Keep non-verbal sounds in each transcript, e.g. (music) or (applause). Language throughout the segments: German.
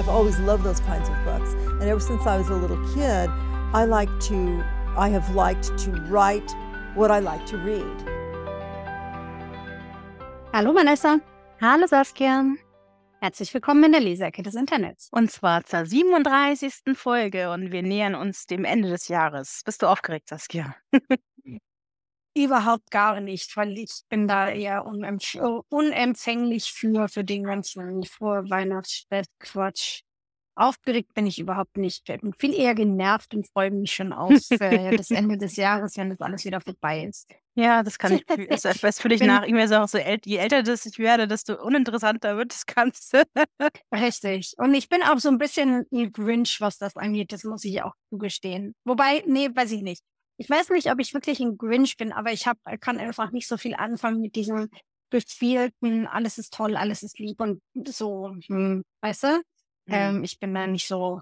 I've always loved those kinds of books. And ever since I was a little kid, I like to, I have liked to write what I like to read. Hallo Vanessa. Hallo Saskia. Herzlich willkommen in der Leseecke des Internets. Und zwar zur 37. Folge und wir nähern uns dem Ende des Jahres. Bist du aufgeregt, Saskia? (laughs) Überhaupt gar nicht, weil ich bin da eher unempf unempfänglich für, für den ganzen Vorweihnachtsstress-Quatsch. Aufgeregt bin ich überhaupt nicht. Ich bin viel eher genervt und freue mich schon auf äh, das Ende des Jahres, wenn das alles wieder vorbei ist. Ja, das kann ich. Das, das fühle ich (laughs) nach. Ich mir auch so, je älter das ich werde, desto uninteressanter wird das Ganze. (laughs) Richtig. Und ich bin auch so ein bisschen ein Grinch, was das angeht. Das muss ich auch zugestehen. Wobei, nee, weiß ich nicht. Ich weiß nicht, ob ich wirklich ein Grinch bin, aber ich hab, kann einfach nicht so viel anfangen mit diesem gespielten, alles ist toll, alles ist lieb und so, hm, weißt du? Mhm. Ähm, ich bin da nicht so,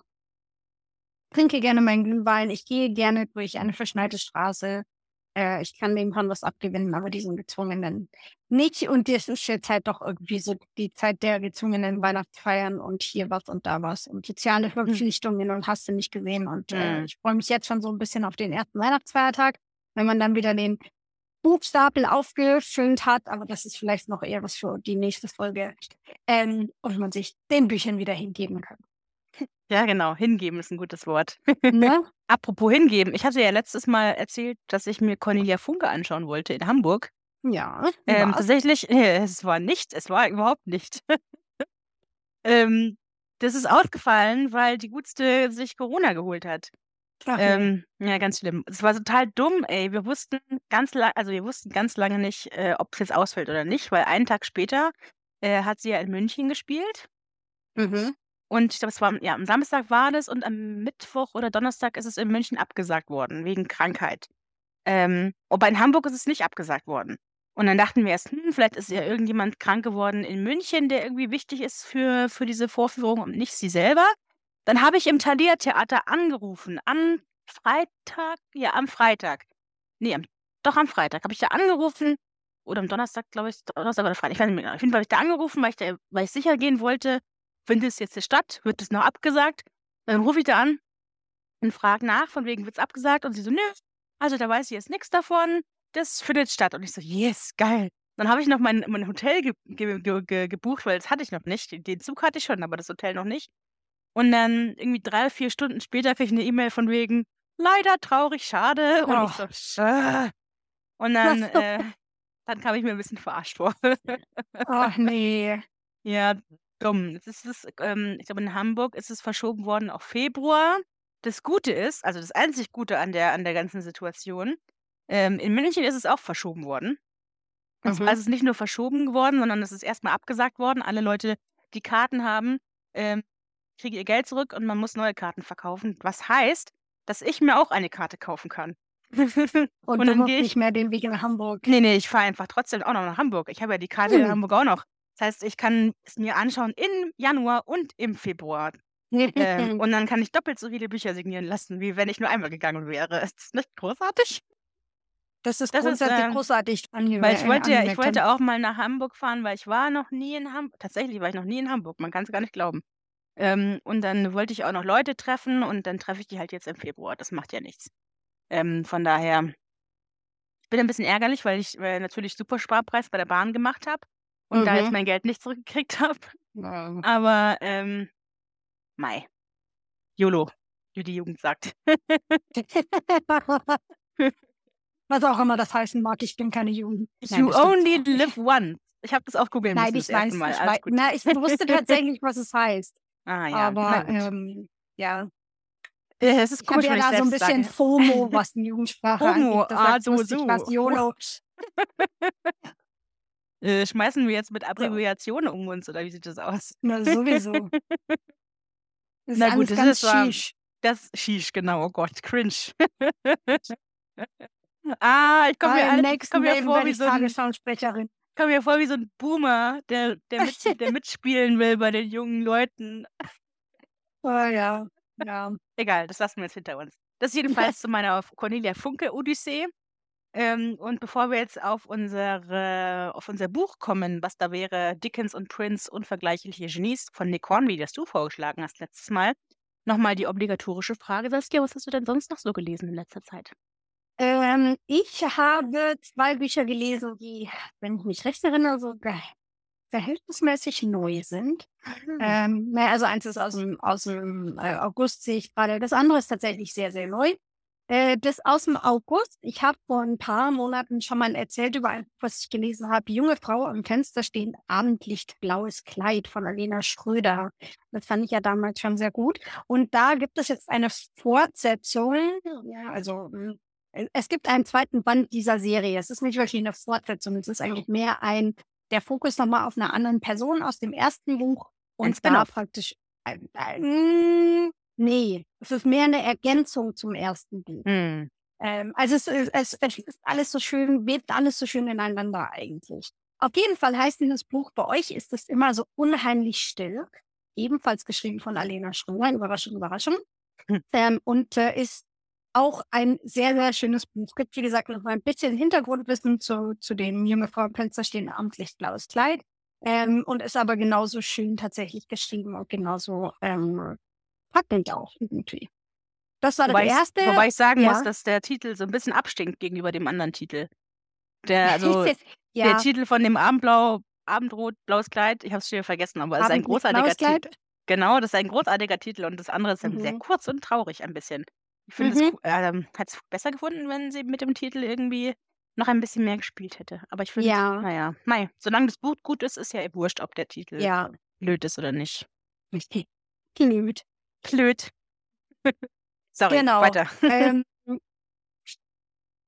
trinke gerne meinen Glühwein, ich gehe gerne durch eine verschneite Straße. Äh, ich kann dem Herrn was abgewinnen, aber diesen gezwungenen nicht. Und das ist jetzt halt doch irgendwie so die Zeit der gezwungenen Weihnachtsfeiern und hier was und da was und soziale mhm. Verpflichtungen und hast du nicht gesehen. Und äh, mhm. ich freue mich jetzt schon so ein bisschen auf den ersten Weihnachtsfeiertag, wenn man dann wieder den Buchstapel aufgefüllt hat, aber das ist vielleicht noch eher was für die nächste Folge, ähm, und man sich den Büchern wieder hingeben kann. Ja, genau. Hingeben ist ein gutes Wort. (laughs) Ne? Apropos hingeben. Ich hatte ja letztes Mal erzählt, dass ich mir Cornelia Funke anschauen wollte in Hamburg. Ja. Ähm, tatsächlich, (laughs) nee, es war nicht. Es war überhaupt nicht. (laughs) ähm, das ist ausgefallen, weil die Gutste sich Corona geholt hat. Ach, Ähm, ja, ganz schlimm. Es war total dumm, ey. Wir wussten ganz lang also, wir wussten ganz lange nicht, äh, es jetzt ausfällt oder nicht, weil einen Tag später, äh, hat sie ja in München gespielt. Mhm. Und ich glaube, es war ja, am Samstag war das und am Mittwoch oder Donnerstag ist es in München abgesagt worden wegen Krankheit. Ähm, aber in Hamburg ist es nicht abgesagt worden. Und dann dachten wir erst, hm, vielleicht ist ja irgendjemand krank geworden in München, der irgendwie wichtig ist für für diese Vorführung und nicht sie selber. Dann habe ich im Thalia-Theater angerufen, am Freitag ja, am Freitag. Ne, am doch am Freitag habe ich da angerufen oder am Donnerstag, glaube ich, Donnerstag oder Freitag, ich weiß nicht mehr genau. Auf jeden Fall habe ich da angerufen, weil ich da weil ich sicher gehen wollte, findet es jetzt statt? Wird es noch abgesagt? Dann rufe ich da an und frage nach, von wegen wird es abgesagt? Und sie so: „Nö, also da weiß ich jetzt nichts davon, das findet statt.“ Und ich so: „Yes, geil.“ Dann habe ich noch mein mein Hotel ge ge ge gebucht, weil das hatte ich noch nicht. Den Zug hatte ich schon, aber das Hotel noch nicht. Und dann irgendwie drei, vier Stunden später kriege ich eine E-Mail von wegen: „Leider, traurig, schade.“ Und ich Oh. so: „Äh.“ Und dann, äh dann kam ich mir ein bisschen verarscht vor. Ach ne. (laughs) Ja, dumm. Jetzt ist es, ähm ich glaube, in Hamburg ist es verschoben worden auf Februar. Das Gute ist also, das einzig Gute an der an der ganzen Situation, ähm, in München ist es auch verschoben worden. Und zwar Mhm. ist es nicht nur verschoben geworden, sondern es ist erst mal abgesagt worden. Alle Leute, die Karten haben, ähm, kriegen ihr Geld zurück und man muss neue Karten verkaufen. Was heißt, dass ich mir auch eine Karte kaufen kann. (laughs) Und Und dann gehe ich nicht mehr den Weg nach Hamburg. Ne, ne, ich fahre einfach trotzdem auch noch nach Hamburg. Ich habe ja die Karte in Hm. Hamburg auch noch. Das heißt, ich kann es mir anschauen im Januar und im Februar. Ähm, (laughs) und dann kann ich doppelt so viele Bücher signieren lassen, wie wenn ich nur einmal gegangen wäre. (laughs) Ist das nicht großartig? Das ist Das ist, grundsätzlich ähm großartig ange weil ich äh, wollte ja ich wollte auch mal nach Hamburg fahren, weil ich war noch nie in Ham tatsächlich war ich noch nie in Hamburg. Man kann's gar nicht glauben. Ähm, und dann wollte ich auch noch Leute treffen und dann treffe ich die halt jetzt im Februar. Das macht ja nichts. Ähm, von daher ich bin ein bisschen ärgerlich, weil ich, äh, natürlich Supersparpreis bei der Bahn gemacht habe und da jetzt Mhm. mein Geld nicht zurückgekriegt (laughs) habe. Ja. Aber, ähm, mei. YOLO, wie die Jugend sagt. (laughs) Was auch immer das heißen mag, ich bin keine Jugend. Nein, You das only live once. Ich habe das auch googeln Nein, müssen das ich weiß, Mal. ich Alles wei gut. na, ich wusste (laughs) tatsächlich, was es heißt. Ah ja, Aber, ähm, ja. Äh, es ist Ich habe komisch, ja da so 'n selbst bisschen sage. FOMO, was die Jugendsprache FOMO, angeht. ah, Deshalb so, ich, was so. YOLO Äh, schmeißen wir jetzt mit. Abbreviationen um uns oder wie sieht das aus? Na, sowieso. Das (laughs) ist Na gut, das ganz ist shish. das shish, genau, oh Gott, cringe. (laughs) Ah, ich komme mir ich komme mir vor wie so Tagesschausprecherin. ich komme mir vor wie so 'n Boomer, der der mit (laughs) der mitspielen will bei den jungen Leuten. Oh ja, ja. Egal, das lassen wir jetzt hinter uns. Das jedenfalls zu meiner Cornelia Funke Odyssee. Ähm, und bevor wir jetzt auf, unsere, auf unser Buch kommen, was da wäre, Dickens und Prince, unvergleichliche Genies von Nick Hornby, das du vorgeschlagen hast letztes Mal, nochmal die obligatorische Frage. Saskia, was hast du denn sonst noch so gelesen in letzter Zeit? Ähm, ich habe zwei Bücher gelesen, die, wenn ich mich recht erinnere, so verhältnismäßig neu sind. Mhm. Ähm, also eins ist aus dem, aus dem äh, August, sehe ich gerade. Das andere ist tatsächlich sehr, sehr neu. Äh, das aus dem August. Ich habe vor ein paar Monaten schon mal erzählt über ein Buch, was ich gelesen habe. Junge Frau am Fenster stehen, Abendlicht, blaues Kleid von Alena Schröder. Das fand ich ja damals schon sehr gut. Und da gibt es jetzt eine Fortsetzung. Ja, also hm, es gibt einen zweiten Band dieser Serie. Es ist nicht wirklich eine Fortsetzung. Es ist eigentlich mehr ein, der Fokus nochmal auf einer anderen Person aus dem ersten Buch. Und da praktisch, äh, äh, Nee, es ist mehr eine Ergänzung zum ersten Buch. Mhm. Ähm, also es, es, es, ist alles so schön, webt alles so schön ineinander eigentlich. Auf jeden Fall heißt dieses Buch, bei euch ist es immer so unheimlich still. Ebenfalls geschrieben von Alena Schröder, Überraschung, Überraschung. Hm. Ähm, und äh, ist auch ein sehr, sehr schönes Buch. Gibt, wie gesagt, noch mal ein bisschen Hintergrundwissen zu, zu dem junge Frau im Fenster stehen, amtlich blaues Kleid. Ähm, und ist aber genauso schön tatsächlich geschrieben und genauso ähm, packend auch irgendwie. Das war wobei das erste. Ich, wobei ich sagen ja. muss, dass der Titel so ein bisschen abstinkt gegenüber dem anderen Titel. Der, (laughs) also, ja. der Titel von dem Abendblau, Abendrot, blaues Kleid, ich habe es schon vergessen, aber es ist ein großartiger Titel. Genau, das ist ein großartiger Titel und das andere ist mhm. sehr kurz und traurig ein bisschen. Ich finde, mhm. es äh, hat es besser gefunden, wenn sie mit dem Titel irgendwie noch ein bisschen mehr gespielt hätte. Aber ich finde, ja. naja, mei, solange das Buch gut ist, ist ja eh wurscht, ob der Titel ja. blöd ist oder nicht. (laughs) Blöd. Blöd. (laughs) Sorry, genau. weiter. (laughs) Ähm,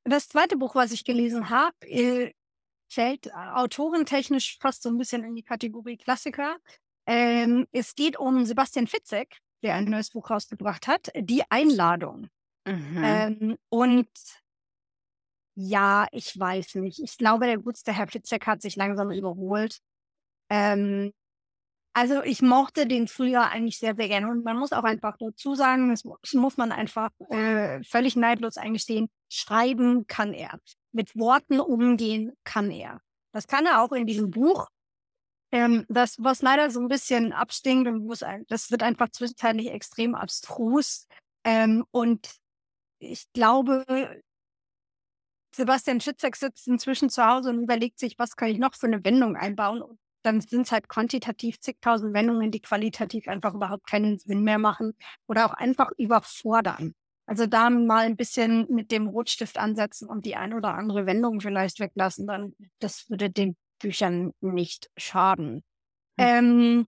das zweite Buch, was ich gelesen habe, äh, fällt autorentechnisch fast so ein bisschen in die Kategorie Klassiker. Ähm, es geht um Sebastian Fitzek, der ein neues Buch rausgebracht hat, Die Einladung. Mhm. Ähm, und ja, ich weiß nicht. Ich glaube, der gutste Herr Fitzek hat sich langsam überholt. Ähm, also ich mochte den früher eigentlich sehr, sehr gerne. Und man muss auch einfach dazu sagen, das muss man einfach äh, völlig neidlos eingestehen, schreiben kann er. Mit Worten umgehen kann er. Das kann er auch in diesem Buch. Ähm, das, was leider so ein bisschen abstinkt und muss, das wird einfach zwischenzeitlich extrem abstrus. Ähm, und ich glaube, Sebastian Schitzek sitzt inzwischen zu Hause und überlegt sich, was kann ich noch für eine Wendung einbauen. Und dann sind es halt quantitativ zigtausend Wendungen, die qualitativ einfach überhaupt keinen Sinn mehr machen oder auch einfach überfordern. Also da mal ein bisschen mit dem Rotstift ansetzen und die ein oder andere Wendung vielleicht weglassen, dann das würde den Büchern nicht schaden. Hm. Ähm,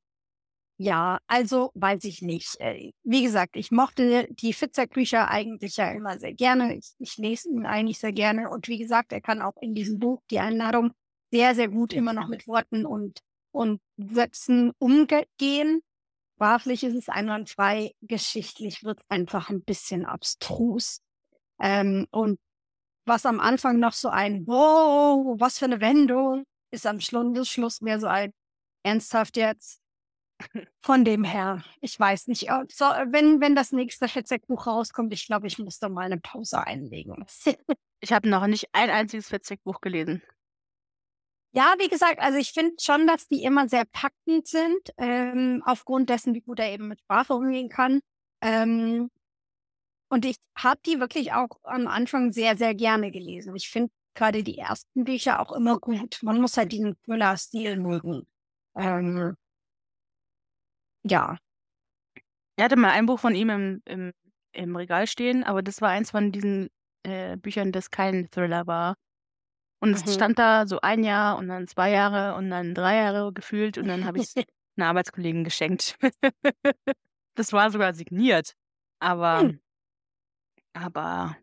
ja, also weiß ich nicht. Äh, wie gesagt, ich mochte die Fitzek-Bücher eigentlich ja immer sehr gerne. Ich, ich lese ihn eigentlich sehr gerne. Und wie gesagt, er kann auch in diesem Buch die Einladung sehr, sehr gut immer noch mit Worten und, und Sätzen umgehen. Sprachlich ist es einwandfrei, geschichtlich wird es einfach ein bisschen abstrus. Ähm, und was am Anfang noch so ein, wow, was für eine Wendung, ist am Schluss, Schluss mehr so ein, ernsthaft jetzt. Von dem her, ich weiß nicht. So, wenn, wenn das nächste Fetzek-Buch rauskommt, ich glaube, ich muss da mal eine Pause einlegen. Ich habe noch nicht ein einziges Fetzek-Buch gelesen. Ja, wie gesagt, also ich finde schon, dass die immer sehr packend sind, ähm, aufgrund dessen, wie gut er eben mit Sprache umgehen kann. Ähm, und ich habe die wirklich auch am Anfang sehr, sehr gerne gelesen. Ich finde gerade die ersten Bücher auch immer gut. Man muss halt diesen Thriller-Stil mögen. Ähm, ja. Er hatte mal ein Buch von ihm im, im, im Regal stehen, aber das war eins von diesen äh, Büchern, das kein Thriller war. Und es mhm. stand da so ein Jahr und dann zwei Jahre und dann drei Jahre gefühlt und dann habe ich (laughs) es einer Arbeitskollegen geschenkt. (laughs) das war sogar signiert. Aber, hm. aber,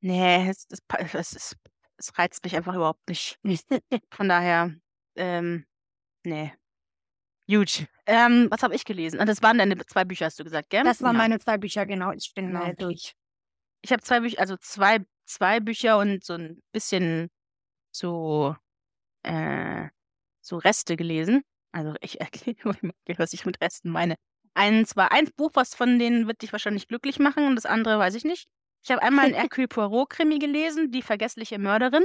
nee, es, es, es, es, reizt mich einfach überhaupt nicht. (laughs) Von daher, ähm, nee. Huge. Ähm, was habe ich gelesen? Ah, das waren deine zwei Bücher, hast du gesagt, gell? Das waren ja. meine zwei Bücher, genau. Ich bin genau. mal durch. Ich habe zwei Bücher, also zwei, zwei Bücher und so ein bisschen so, äh, so Reste gelesen. Also ich erkläre (laughs) mal, was ich mit Resten meine. Eins war ein Buch, was von denen wird dich wahrscheinlich glücklich machen und das andere weiß ich nicht. Ich habe einmal einen (laughs) Hercule Poirot-Krimi gelesen, Die vergessliche Mörderin.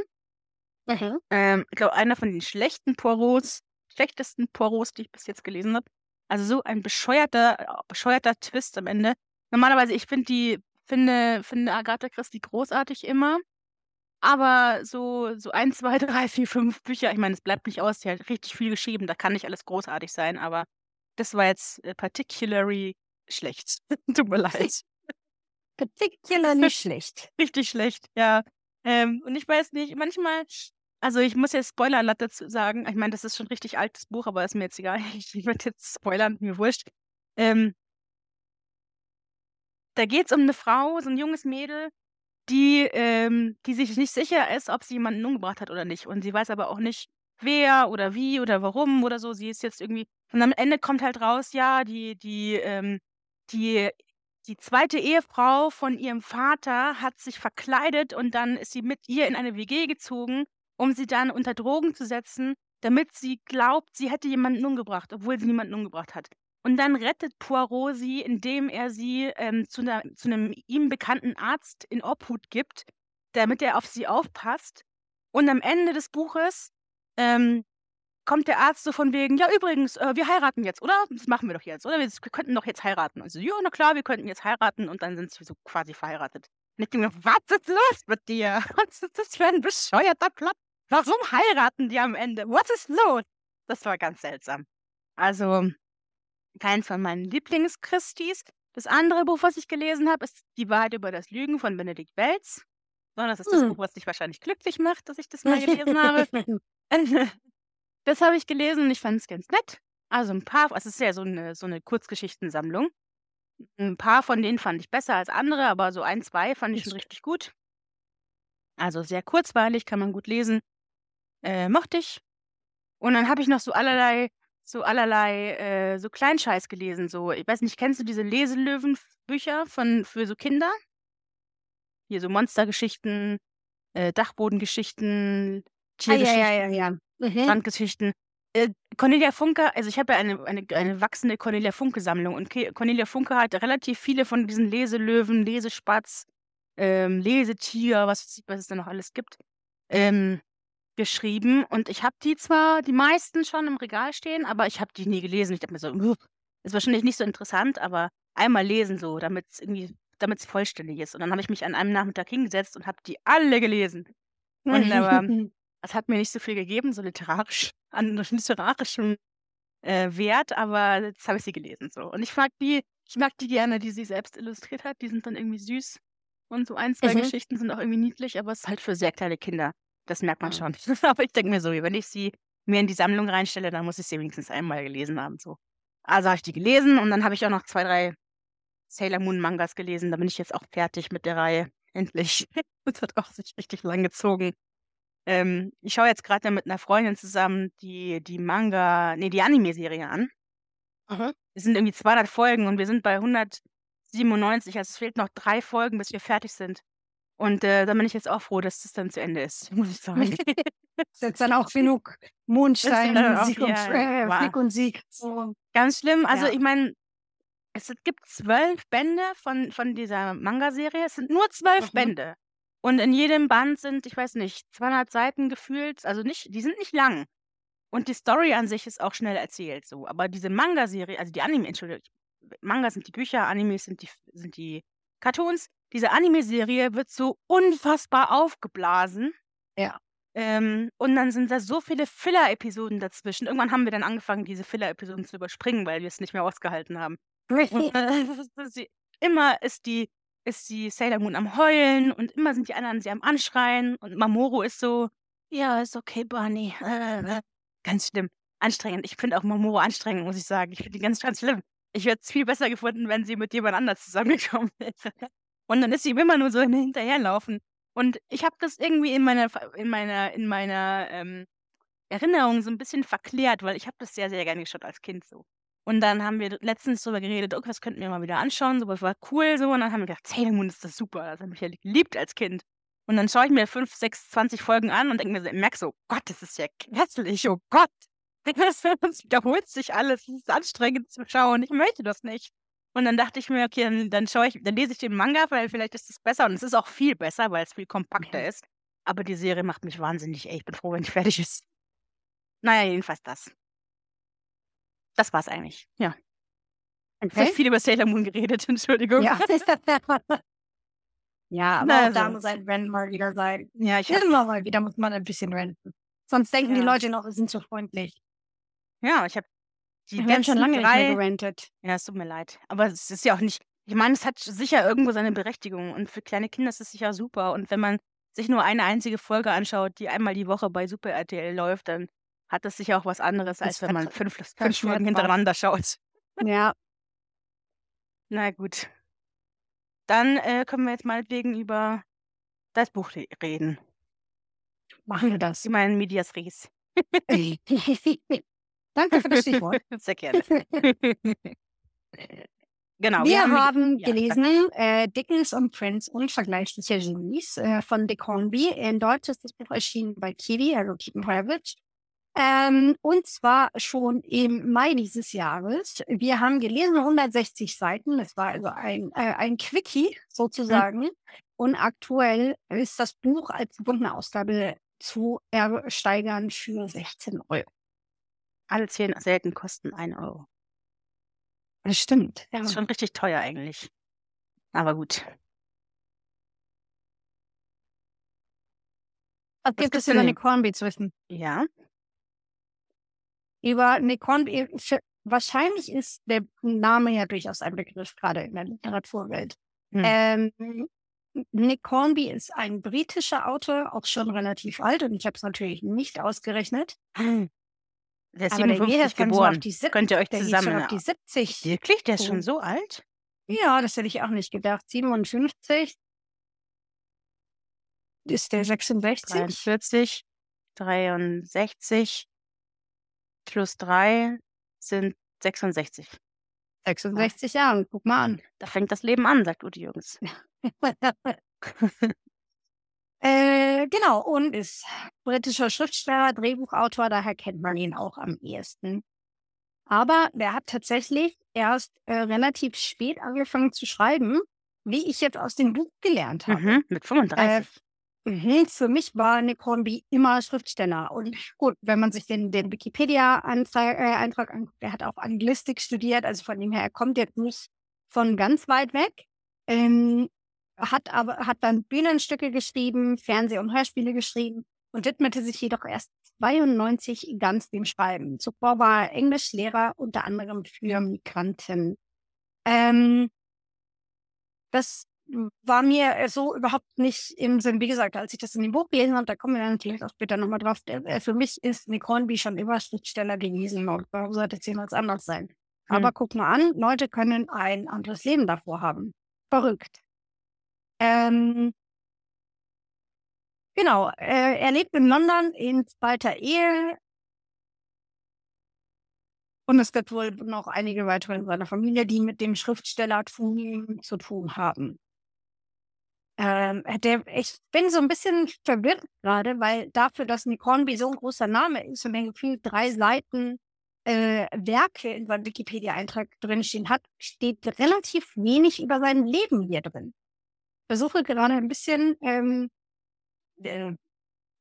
Mhm. Ähm, ich glaube, einer von den schlechten Poirots, schlechtesten Poirots, die ich bis jetzt gelesen habe. Also so ein bescheuerter, bescheuerter Twist am Ende. Normalerweise, ich finde die, finde, finde Agatha Christie großartig immer. Aber so, so ein, zwei, (laughs) drei, vier, fünf Bücher, ich meine, es bleibt nicht aus, die hat richtig viel geschrieben, da kann nicht alles großartig sein, aber das war jetzt äh, particularly schlecht. (laughs) Tut mir leid. Particular nicht (laughs) schlecht. Richtig schlecht, ja. Ähm, und ich weiß nicht, manchmal, also ich muss jetzt Spoiler dazu sagen. Ich meine, das ist schon ein richtig altes Buch, aber ist mir jetzt egal. Ich werde jetzt spoilern, mir wurscht. Ähm, da geht es um eine Frau, so ein junges Mädel, die, ähm, die sich nicht sicher ist, ob sie jemanden umgebracht hat oder nicht. Und sie weiß aber auch nicht, wer oder wie oder warum oder so. Sie ist jetzt irgendwie. Und am Ende kommt halt raus, ja, die, die, ähm, die, die zweite Ehefrau von ihrem Vater hat sich verkleidet und dann ist sie mit ihr in eine WG gezogen, um sie dann unter Drogen zu setzen, damit sie glaubt, sie hätte jemanden umgebracht, obwohl sie niemanden umgebracht hat. Und dann rettet Poirot sie, indem er sie ähm, zu, einer, zu einem ihm bekannten Arzt in Obhut gibt, damit er auf sie aufpasst. Und am Ende des Buches ähm, kommt der Arzt so von wegen, ja übrigens, äh, wir heiraten jetzt, oder? Das machen wir doch jetzt, oder? Wir, könnten doch jetzt heiraten. Also, ja, na klar, wir könnten jetzt heiraten und dann sind sie so quasi verheiratet. Und ich denke mir, was ist los mit dir? (laughs) Was ist das für ein bescheuerter Plot? Warum heiraten die am Ende? Was ist los? Das war ganz seltsam. Also, kein von meinen Lieblingschristis. Das andere Buch, was ich gelesen habe, ist Die Wahrheit über das Lügen von Benedikt Welz. das ist das Hm. Buch, was dich wahrscheinlich glücklich macht, dass ich das mal gelesen habe. (laughs) (laughs) Das habe ich gelesen und ich fand es ganz nett. Also ein paar, es ist ja so eine, so eine Kurzgeschichtensammlung. Ein paar von denen fand ich besser als andere, aber so ein, zwei fand ich schon richtig gut. Also sehr kurzweilig, kann man gut lesen. Äh, mochte ich. Und dann habe ich noch so allerlei so allerlei, äh, so Kleinscheiß gelesen, so ich weiß nicht, kennst du diese Leselöwen-Bücher von für so Kinder? Hier so Monstergeschichten, äh, Dachbodengeschichten, Ah, ja, Tiergeschichten, ja, ja, ja. Mhm. Strandgeschichten. Äh, Cornelia Funke, also ich habe ja eine, eine, eine wachsende Cornelia Funke-Sammlung und Ke Cornelia Funke hat relativ viele von diesen Leselöwen, Lesespatz, ähm, Lesetier, was, was es da noch alles gibt, ähm, geschrieben. Und ich habe die zwar die meisten schon im Regal stehen, aber ich habe die nie gelesen. Ich dachte mir so, "Ugh, ist wahrscheinlich nicht so interessant, aber einmal lesen so, damit es irgendwie, damit es vollständig ist. Und dann habe ich mich an einem Nachmittag hingesetzt und habe die alle gelesen. Und (laughs) aber das hat mir nicht so viel gegeben, so literarisch, (laughs) an literarischem äh, Wert, aber jetzt habe ich sie gelesen so. Und ich mag die, ich mag die gerne, die sie selbst illustriert hat. Die sind dann irgendwie süß. Und so ein, zwei Mhm. Geschichten sind auch irgendwie niedlich, aber es ist halt für sehr kleine Kinder. Das merkt man schon. (laughs) aber ich denke mir so, wenn ich sie mir in die Sammlung reinstelle, dann muss ich sie wenigstens einmal gelesen haben. So. Also habe ich die gelesen und dann habe ich auch noch zwei, drei Sailor Moon Mangas gelesen. Da bin ich jetzt auch fertig mit der Reihe. (laughs) Endlich. Das hat auch sich richtig lang gezogen. Ähm, ich schaue jetzt gerade mit einer Freundin zusammen die, die Manga, nee, die Anime-Serie an. Mhm. Es sind irgendwie 200 Folgen und wir sind bei 197. Also es fehlt noch drei Folgen, bis wir fertig sind. Und äh, da bin ich jetzt auch froh, dass das dann zu Ende ist, (laughs) muss ich sagen. (laughs) Ist jetzt dann auch genug (laughs) Mondstein, dann auch- Sieg und, ja, äh, Flick und Sieg. So. Ganz schlimm. Also Ja. ich meine, es gibt zwölf Bände von, von dieser Manga-Serie. Es sind nur zwölf Mhm. Bände. Und in jedem Band sind, ich weiß nicht, 200 Seiten gefühlt. Also nicht, die sind nicht lang. Und die Story an sich ist auch schnell erzählt. So. Aber diese Manga-Serie, also die Anime, Entschuldigung, Manga sind die Bücher, Animes sind die, sind die Cartoons. Diese Anime-Serie wird so unfassbar aufgeblasen. Ja. Ähm, und dann sind da so viele Filler-Episoden dazwischen. Irgendwann haben wir dann angefangen, diese Filler-Episoden zu überspringen, weil wir es nicht mehr ausgehalten haben. Und äh, immer ist die, ist die Sailor Moon am Heulen und immer sind die anderen sie am Anschreien und Mamoru ist so, ja, ist okay, Barney. Äh, (laughs) ganz schlimm. Anstrengend. Ich finde auch Mamoru anstrengend, muss ich sagen. Ich finde die ganz, ganz schlimm. Ich hätte es viel besser gefunden, wenn sie mit jemand anders zusammengekommen (laughs) wäre. Und dann ist sie immer nur so hinterherlaufen. Und ich habe das irgendwie in meiner, in meiner, in meiner ähm, Erinnerung so ein bisschen verklärt, weil ich habe das sehr, sehr gerne geschaut als Kind so. Und dann haben wir letztens darüber geredet, okay, das könnten wir mal wieder anschauen, so, das war cool so. Und dann haben wir gedacht, Sailor Moon ist das super, das habe ich ja geliebt als Kind. Und dann schaue ich mir 5, 6, 20 Folgen an und denke mir so, merke so, Gott, das ist ja grässlich, oh Gott. (laughs) Das wiederholt sich alles, es ist anstrengend zu schauen, ich möchte das nicht. Und dann dachte ich mir, okay, dann, dann schaue ich, dann lese ich den Manga, weil vielleicht ist es besser. Und es ist auch viel besser, weil es viel kompakter ist. Aber die Serie macht mich wahnsinnig. Ey, ich bin froh, wenn die (laughs) fertig ist. Naja, jedenfalls das. Das war's eigentlich. Ja. Ich habe Okay. viel über Sailor Moon geredet, (laughs) Entschuldigung. Ja. (laughs) ja, aber auch da muss ein Rennen mal wieder sein. Ja, ich hab, Immer mal wieder muss man ein bisschen renten. Sonst denken die Ja. Leute noch, wir sind so freundlich. ja, ich habe die Wir haben schon lange nicht mehr drei. gerentet. Ja, es tut mir leid. Aber es ist ja auch nicht. Ich meine, es hat sicher irgendwo seine Berechtigung. Und für kleine Kinder ist es sicher super. Und wenn man sich nur eine einzige Folge anschaut, die einmal die Woche bei Super RTL läuft, dann hat das sicher auch was anderes, Das als wenn man fünf, fünf Folgen hintereinander schaut. Ja, (laughs) Na gut. Dann äh, können wir jetzt meinetwegen über das Buch re- reden. machen wir das. Ich meine, Medias Res. (laughs) (laughs) Danke für das Stichwort. (laughs) Sehr gerne. genau. Wir Medi- haben ja, gelesen äh, Dickens und Prince Unvergleichliche Genies äh, von Dick Hornby. In Deutsch ist das Buch erschienen bei Kiwi, also Keaton Private. Ähm, und zwar schon im Mai dieses Jahres. Wir haben gelesen 160 Seiten. Das war also ein, äh, ein Quickie sozusagen. Und aktuell ist das Buch als gebundene Ausgabe zu ersteigern für 16 Euro. Alle zehn selten kosten 1 Euro. Das stimmt. Ja. Das ist schon richtig teuer eigentlich. Aber gut. Was gibt es über Hornby zu wissen? Ja. über Nick Hornby, für- wahrscheinlich ist der Name ja durchaus ein Begriff, gerade in der Literaturwelt. Hm. Ähm, Nick Hornby ist ein britischer Autor, auch schon relativ alt, und ich habe es natürlich nicht ausgerechnet. Der ist Aber der geht 57 jetzt ganz so geboren. Sieb- Könnt ihr euch der geht schon zusammen. auf die 70. Wirklich? Der ist schon so alt? Ja, das hätte ich auch nicht gedacht. 57 ist der 66. 43, 63 plus 3 sind 66. 66 Jahre, guck mal an. Da fängt das Leben an, sagt Udi Jürgens. (laughs) Äh, genau, und ist britischer Schriftsteller, Drehbuchautor, daher kennt man ihn auch am ehesten. Aber der hat tatsächlich erst äh, relativ spät angefangen zu schreiben, wie ich jetzt aus dem Buch gelernt habe. Mhm, mit 35. Mhm, Für mich war Nick Hornby immer Schriftsteller. Und gut, wenn man sich den, den Wikipedia-Eintrag äh, anguckt, er hat auch Anglistik studiert, also von dem her, er kommt jetzt nicht von ganz weit weg. Ähm, hat aber hat dann Bühnenstücke geschrieben, Fernseh- und Hörspiele geschrieben und widmete sich jedoch erst 92 ganz dem Schreiben. Zuvor war er Englischlehrer unter anderem für Migranten. Ähm, das war mir äh, so überhaupt nicht im Sinn. Wie gesagt, als ich das in dem Buch gelesen habe, da kommen wir dann vielleicht auch später nochmal drauf. Der, äh, für mich ist Nick Hornby schon immer Schriftsteller gewesen und warum sollte es jemals anders sein? Aber guck mal an, Leute können ein anderes Leben davor haben. Verrückt. Ähm, genau, äh, er lebt in London in zweiter Ehe. Und es gibt wohl noch einige weitere in seiner Familie, die mit dem Schriftstellertum zu tun haben. Ähm, der, ich bin so ein bisschen verwirrt gerade, weil dafür, dass Nick Hornby so ein großer Name ist und er gefühlt drei Seiten äh, Werke in seinem Wikipedia-Eintrag drinstehen hat, steht relativ wenig über sein Leben hier drin. Versuche gerade ein bisschen, ähm, äh,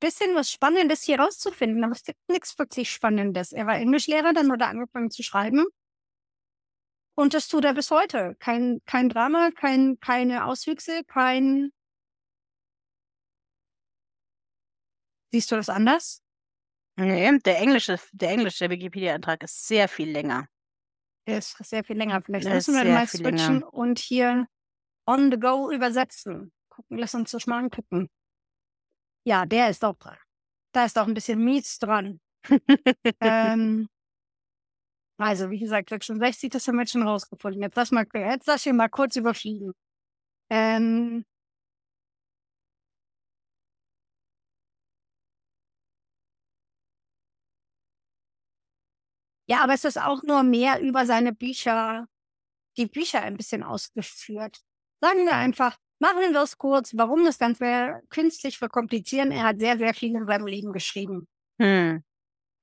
bisschen was Spannendes hier rauszufinden, aber es gibt nichts wirklich Spannendes. Er war Englischlehrer, dann hat er angefangen zu schreiben. Und das tut er bis heute. Kein, kein Drama, kein, keine Auswüchse, kein. Siehst du das anders? Nee, der englische, der englische Wikipedia-Eintrag ist sehr viel länger. Der ist sehr viel länger. Vielleicht müssen wir mal switchen länger. und hier on the go übersetzen. Gucken, lass uns das mal angucken. Ja, der ist auch dran. Da ist auch ein bisschen Mies dran. (laughs) ähm, also, wie gesagt, 66, das haben wir schon rausgefunden. Jetzt lass mal, jetzt lass hier mal kurz überfliegen. Ähm, ja, aber es ist auch nur mehr über seine Bücher, die Bücher ein bisschen ausgeführt. Sagen wir einfach, machen wir es kurz, warum das Ganze künstlich verkomplizieren. Er hat sehr, sehr viel in seinem Leben geschrieben. Hm.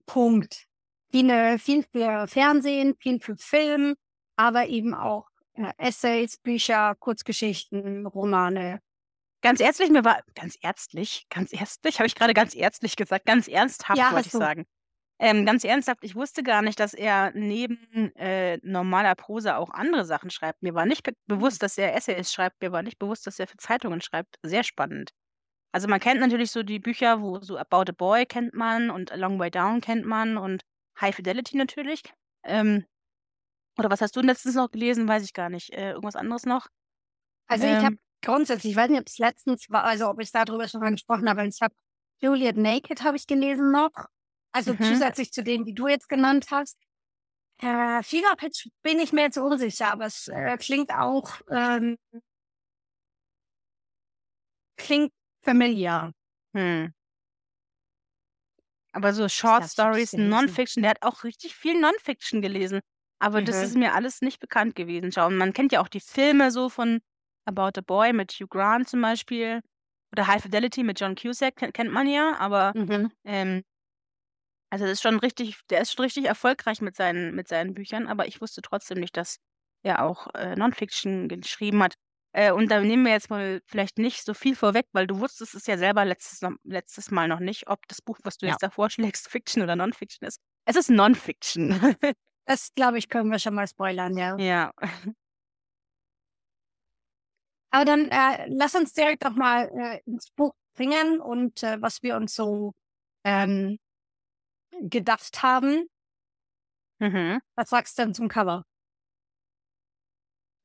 Punkt. Viele, viel für Fernsehen, viel für Film, aber eben auch äh, Essays, Bücher, Kurzgeschichten, Romane. Ganz ärztlich, mir war ganz ärztlich, ganz ärztlich, habe ich gerade ganz ärztlich gesagt, ganz ernsthaft Ja, wollte ich du. sagen. Ähm, ganz ernsthaft, ich wusste gar nicht, dass er neben äh, normaler Prosa auch andere Sachen schreibt. Mir war nicht be bewusst, dass er Essays schreibt. Mir war nicht bewusst, dass er für Zeitungen schreibt. Sehr spannend. Also man kennt natürlich so die Bücher, wo so About a Boy kennt man und A Long Way Down kennt man und High Fidelity natürlich. Ähm, oder was hast du letztens noch gelesen? Weiß ich gar nicht. Äh, irgendwas anderes noch? Also ich habe Ähm, grundsätzlich, ich weiß nicht, ob es letztens war, also ob ich darüber schon mal gesprochen habe, ich habe Juliet Naked habe ich gelesen noch. Also mhm. zusätzlich zu denen, die du jetzt genannt hast. Äh, Fever Pitch bin ich mir jetzt unsicher, aber es äh, klingt auch ähm, klingt familiar. Hm. Aber so Short das Stories. Non-Fiction, der hat auch richtig viel Non-Fiction gelesen. Aber das Mhm. ist mir alles nicht bekannt gewesen. Schau, und man kennt ja auch die Filme so von About a Boy mit Hugh Grant zum Beispiel. Oder High Fidelity mit John Cusack, kennt, kennt man ja. Aber Mhm. ähm, also das ist schon richtig, der ist schon richtig erfolgreich mit seinen, mit seinen Büchern, aber ich wusste trotzdem nicht, dass er auch äh, Non-Fiction geschrieben hat. Äh, und da nehmen wir jetzt mal vielleicht nicht so viel vorweg, weil du wusstest es ja selber letztes, letztes Mal noch nicht, ob das Buch, was du Ja. jetzt da vorschlägst, (laughs) Fiction oder Non-Fiction ist. Es ist Non-Fiction. (laughs) Das, glaube ich, können wir schon mal spoilern, ja. ja. (laughs) Aber dann äh, lass uns direkt doch mal äh, ins Buch bringen und äh, was wir uns so ähm, gedacht haben. Mhm. Was sagst du denn zum Cover?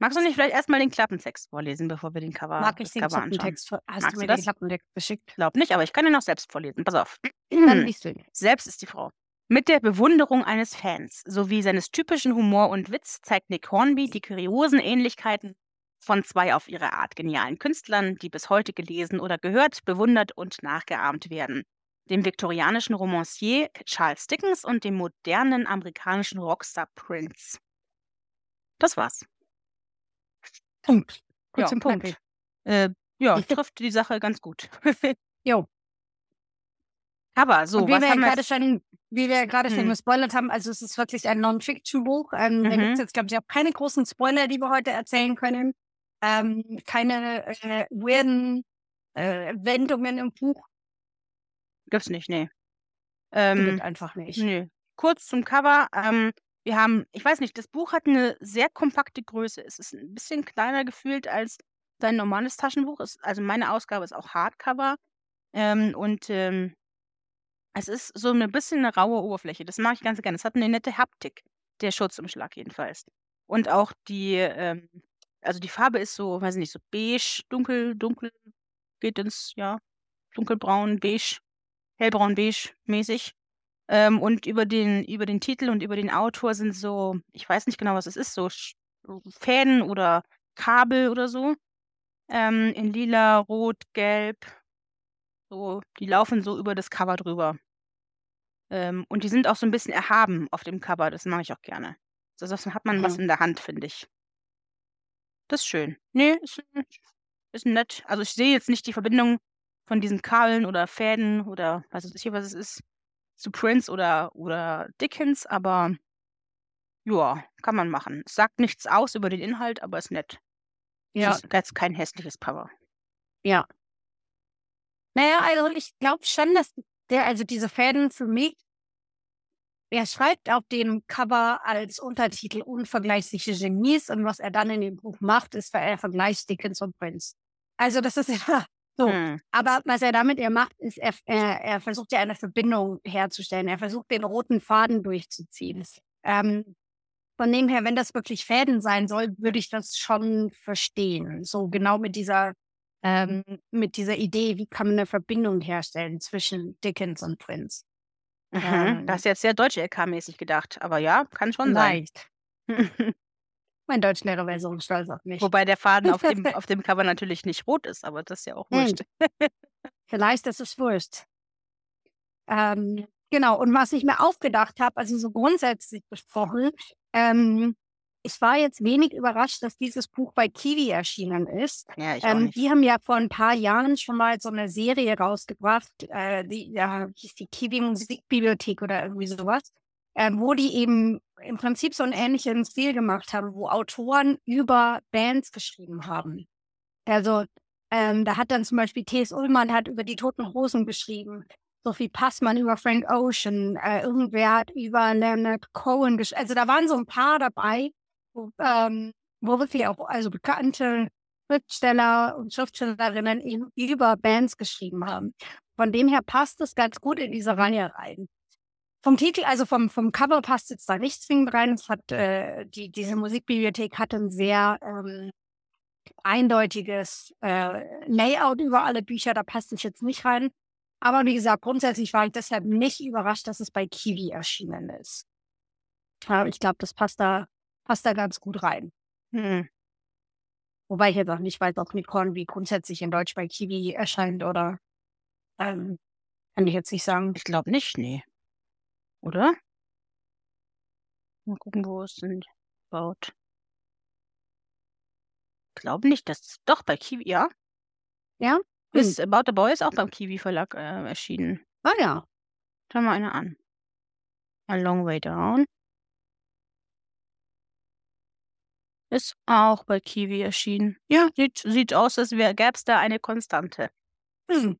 Magst du nicht vielleicht erstmal den Klappentext vorlesen, bevor wir den Cover, Mag ich den Cover anschauen? Klappentext? vor- Hast Magst du mir den das? Klappentext geschickt? Glaub nicht, aber ich kann ihn auch selbst vorlesen. Pass auf. Dann liest du ihn. Selbst ist die Frau. Mit der Bewunderung eines Fans sowie seines typischen Humor und Witz zeigt Nick Hornby die kuriosen Ähnlichkeiten von zwei auf ihre Art genialen Künstlern, die bis heute gelesen oder gehört, bewundert und nachgeahmt werden. Dem viktorianischen Romancier Charles Dickens und dem modernen amerikanischen Rockstar Prince. Das war's. Punkt. Ja, Kurz und Punkt. Äh, ja, trifft die Sache ganz gut. (laughs) Jo. Aber so, und wie was wir haben wir gerade schon, wie wir gerade schon Hm. gespoilert haben, also es ist wirklich ein Non-Fiction-Buch. Ähm, Da Mhm. gibt es jetzt, glaube ich, auch keine großen Spoiler, die wir heute erzählen können. Ähm, keine äh, weirden äh, Wendungen im Buch. Gibt's nicht, nee. Gibt Ähm, einfach nicht. Nö. Kurz zum Cover. Ähm, wir haben, ich weiß nicht, das Buch hat eine sehr kompakte Größe. Es ist ein bisschen kleiner gefühlt als dein normales Taschenbuch. Es, also meine Ausgabe ist auch Hardcover. Ähm, und ähm, es ist so ein bisschen eine raue Oberfläche. Das mag ich ganz gerne. Es hat eine nette Haptik, der Schutzumschlag jedenfalls. Und auch die, ähm, also die Farbe ist so, weiß ich nicht, so beige, dunkel, dunkel, geht ins, ja, dunkelbraun, beige, hellbraun, beige mäßig. Ähm, und über den, über den Titel und über den Autor sind so, ich weiß nicht genau, was es ist, so Fäden oder Kabel oder so. Ähm, in lila, rot, gelb. So, die laufen so über das Cover drüber. Ähm, und die sind auch so ein bisschen erhaben auf dem Cover. Das mache ich auch gerne. So so hat man was Mhm. in der Hand, finde ich. Das ist schön. Nee, ist, ist nett. Also ich sehe jetzt nicht die Verbindung von diesen Kabeln oder Fäden oder was weiß ich, was es ist, zu Prince oder, oder Dickens, aber ja, kann man machen. Es sagt nichts aus über den Inhalt, aber ist nett. Ja, Es ist jetzt kein hässliches Cover. ja. Naja, also ich glaube schon, dass der, also diese Fäden für mich, er schreibt auf dem Cover als Untertitel unvergleichliche Genies und was er dann in dem Buch macht, ist, er vergleicht Dickens und Prince. Also das ist (laughs) ja so. Hm. Aber was er damit er macht, ist, er, er, er versucht ja eine Verbindung herzustellen. Er versucht den roten Faden durchzuziehen. Ähm, von dem her, wenn das wirklich Fäden sein soll, würde ich das schon verstehen. So genau mit dieser, ähm, mit dieser Idee, wie kann man eine Verbindung herstellen zwischen Dickens und Prince. Mhm. Ähm, Das ist jetzt sehr deutsche LK-mäßig gedacht, aber ja, kann schon sein. (laughs) Mein Deutschlehrer wäre so stolz auf mich. Wobei der Faden auf dem, (laughs) auf dem Cover natürlich nicht rot ist, aber das ist ja auch wurscht. Vielleicht ist es wurscht. Ähm, genau, und was ich mir aufgedacht habe, also so grundsätzlich besprochen, ähm, ich war jetzt wenig überrascht, dass dieses Buch bei Kiwi erschienen ist. Ja, ich Ähm, die haben ja vor ein paar Jahren schon mal so eine Serie rausgebracht, äh, die ja, hieß die Kiwi Musikbibliothek oder irgendwie sowas. Äh, wo die eben im Prinzip so einen ähnlichen Stil gemacht haben, wo Autoren über Bands geschrieben haben. Also ähm, da hat dann zum Beispiel T.S. Ullmann hat über die Toten Hosen geschrieben. Sophie Passmann über Frank Ocean. Äh, irgendwer hat über Leonard Cohen geschrieben. Also da waren so ein paar dabei, wo, ähm, wo wirklich auch also bekannte Schriftsteller und Schriftstellerinnen über Bands geschrieben haben. Von dem her passt es ganz gut in diese Reihe rein. Vom Titel, also vom, vom Cover passt jetzt da nichts zwingend rein. Es hat, äh, die, diese Musikbibliothek hat ein sehr ähm, eindeutiges äh, Layout über alle Bücher, da passt es jetzt nicht rein. Aber wie gesagt, grundsätzlich war ich deshalb nicht überrascht, dass es bei Kiwi erschienen ist. Aber ich glaube, das passt da, passt da ganz gut rein. Hm. Wobei ich jetzt auch nicht weiß, ob Nick Hornby grundsätzlich in Deutsch bei Kiwi erscheint oder ähm, kann ich jetzt nicht sagen. Ich glaube nicht, nee. Oder? Mal gucken, wo es denn baut. Glaube nicht, dass doch bei Kiwi, ja. Ja? Ist hm. About the Boy ist auch beim Kiwi Verlag äh, erschienen. Ah ja. Schau mal eine an. A Long Way Down. Ist auch bei Kiwi erschienen. Ja, sieht, sieht aus, als gäbe es da eine Konstante. Hm.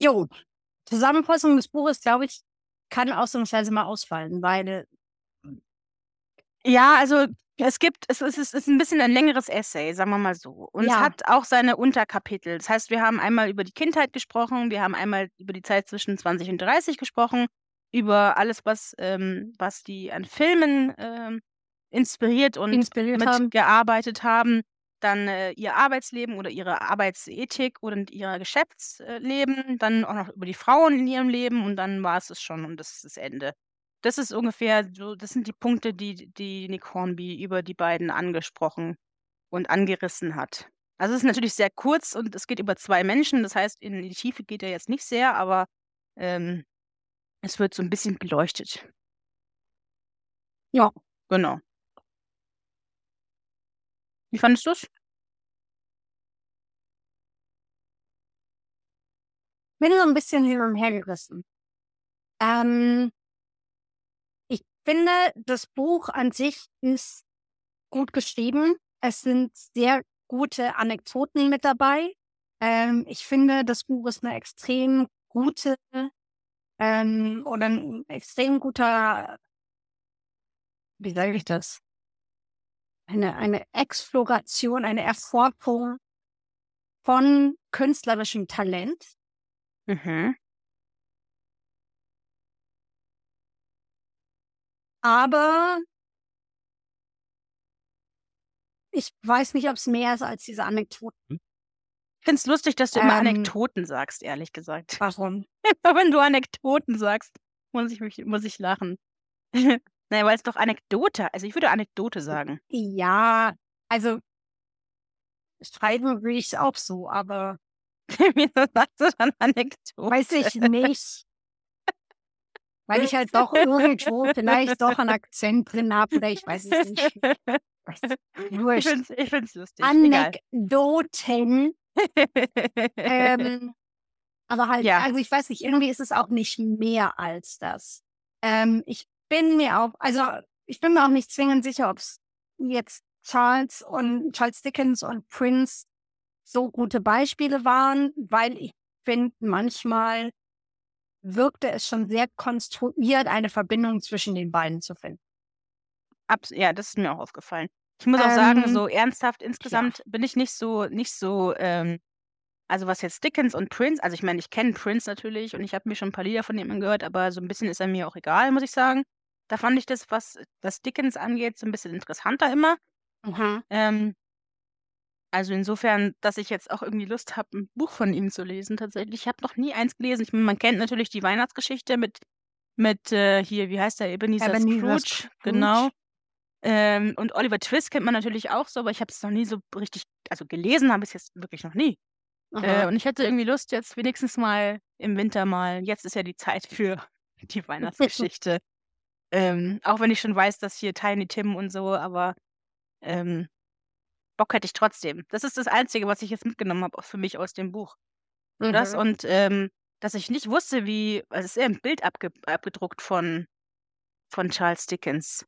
Jo, Zusammenfassung des Buches, glaube ich, kann ausnahmsweise mal ausfallen, weil. Ja, also es gibt, es ist, es ist ein bisschen ein längeres Essay, sagen wir mal so. Und es hat auch seine Unterkapitel. Das heißt, wir haben einmal über die Kindheit gesprochen, wir haben einmal über die Zeit zwischen 20 und 30 gesprochen, über alles, was, ähm, was die an Filmen ähm, inspiriert und Inspiriert haben. mitgearbeitet haben dann äh, ihr Arbeitsleben oder ihre Arbeitsethik und ihr Geschäftsleben, dann auch noch über die Frauen in ihrem Leben und dann war es es schon und das ist das Ende. Das ist ungefähr so, das sind die Punkte, die, die Nick Hornby über die beiden angesprochen und angerissen hat. Also es ist natürlich sehr kurz und es geht über zwei Menschen, das heißt, in die Tiefe geht er jetzt nicht sehr, aber ähm, es wird so ein bisschen beleuchtet. Ja. Genau. Wie fandest du's? Bin so ein bisschen hin und her gerissen. Ähm ich finde, das Buch an sich ist gut geschrieben. Es sind sehr gute Anekdoten mit dabei. Ähm, ich finde, das Buch ist eine extrem gute ähm, oder ein extrem guter wie sage ich das? Eine, eine Exploration, eine Erforschung von künstlerischem Talent. Mhm. Aber ich weiß nicht, ob es mehr ist als diese Anekdoten. Ich finde es lustig, dass du immer ähm, Anekdoten sagst, ehrlich gesagt. Warum? (laughs) Wenn du Anekdoten sagst, muss ich, muss ich lachen. (laughs) Naja, weil es doch Anekdote also, ich würde Anekdote sagen. Ja, also schreiben würde ich es auch so, aber (laughs) Wieso sagst du dann Anekdote? weiß ich nicht. Weil ich halt doch irgendwo vielleicht doch einen Akzent drin habe oder ich weiß es nicht. (laughs) Ich finde es lustig. Anekdoten. ähm, aber halt, Ja. also ich weiß nicht, irgendwie ist es auch nicht mehr als das. Ähm, ich bin mir auch, also ich bin mir auch nicht zwingend sicher, ob es jetzt Charles und Charles Dickens und Prince so gute Beispiele waren, weil ich finde, manchmal wirkte es schon sehr konstruiert, eine Verbindung zwischen den beiden zu finden. Abs ja, das ist mir auch aufgefallen. Ich muss auch sagen, Ähm, so ernsthaft ja. insgesamt bin ich nicht so nicht so, ähm also, was jetzt Dickens und Prince also, ich meine, ich kenne Prince natürlich und ich habe mir schon ein paar Lieder von ihm angehört, aber so ein bisschen ist er mir auch egal, muss ich sagen. Da fand ich das, was was Dickens angeht, so ein bisschen interessanter immer. Mhm. Ähm also, insofern, dass ich jetzt auch irgendwie Lust habe, ein Buch von ihm zu lesen tatsächlich. Ich habe noch nie eins gelesen. Ich meine, man kennt natürlich die Weihnachtsgeschichte mit mit, äh, hier, wie heißt der? Ebenezer Ebenezer Scrooge, genau. Ähm, und Oliver Twist kennt man natürlich auch so, aber ich habe es noch nie so richtig also, gelesen habe ich's jetzt wirklich noch nie. Äh, und ich hätte irgendwie Lust, jetzt wenigstens mal im Winter mal jetzt ist ja die Zeit für (laughs) die (laughs) Weihnachtsgeschichte. Ähm, auch wenn ich schon weiß, dass hier Tiny Tim und so, aber, ähm, Bock hätte ich trotzdem. Das ist das Einzige, was ich jetzt mitgenommen habe, auch für mich aus dem Buch. Das Mhm. und, ähm, dass ich nicht wusste, wie, also es ist eher ein Bild abge, abgedruckt von, von Charles Dickens.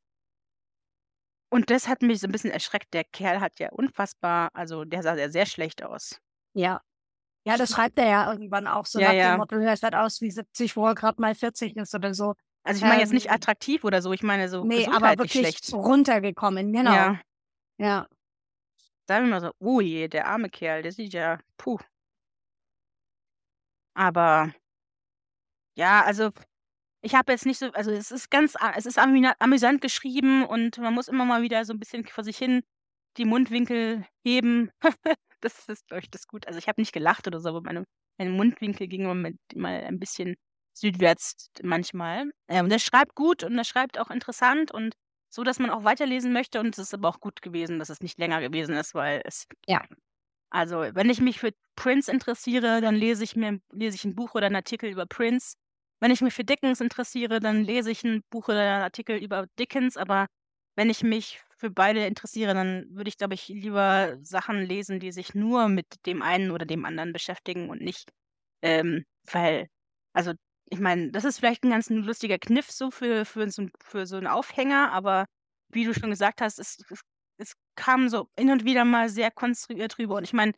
Und das hat mich so ein bisschen erschreckt. Der Kerl hat ja unfassbar, also der sah ja sehr schlecht aus. Ja. Ja, das schreibt er ja irgendwann auch so Ja, nach dem ja. Motto, er sieht aus wie 70, wo er gerade mal 40 ist oder so. Also ich meine jetzt nicht Ähm, attraktiv oder so, ich meine so Nee, aber wirklich schlecht. runtergekommen, genau. Ja, Ja. da habe ich mir so, oh je, der arme Kerl, der sieht ja, puh. Aber ja, also ich habe jetzt nicht so, also es ist ganz, es ist amüsant geschrieben und man muss immer mal wieder so ein bisschen vor sich hin die Mundwinkel heben. (laughs) das ist, glaube ich, das gut. Also ich habe nicht gelacht oder so, aber meine, meine Mundwinkel gingen mal ein bisschen südwärts manchmal. Ja, und er schreibt gut und er schreibt auch interessant und so, dass man auch weiterlesen möchte. Und es ist aber auch gut gewesen, dass es nicht länger gewesen ist, weil es Ja. also, wenn ich mich für Prince interessiere, dann lese ich mir lese ich ein Buch oder einen Artikel über Prince. Wenn ich mich für Dickens interessiere, dann lese ich ein Buch oder einen Artikel über Dickens. Aber wenn ich mich für beide interessiere, dann würde ich, glaube ich, lieber Sachen lesen, die sich nur mit dem einen oder dem anderen beschäftigen und nicht, ähm, weil, also ich meine, das ist vielleicht ein ganz lustiger Kniff so für, für, so, für so einen Aufhänger, aber wie du schon gesagt hast, es, es, es kam so hin und wieder mal sehr konstruiert rüber. Und ich meine,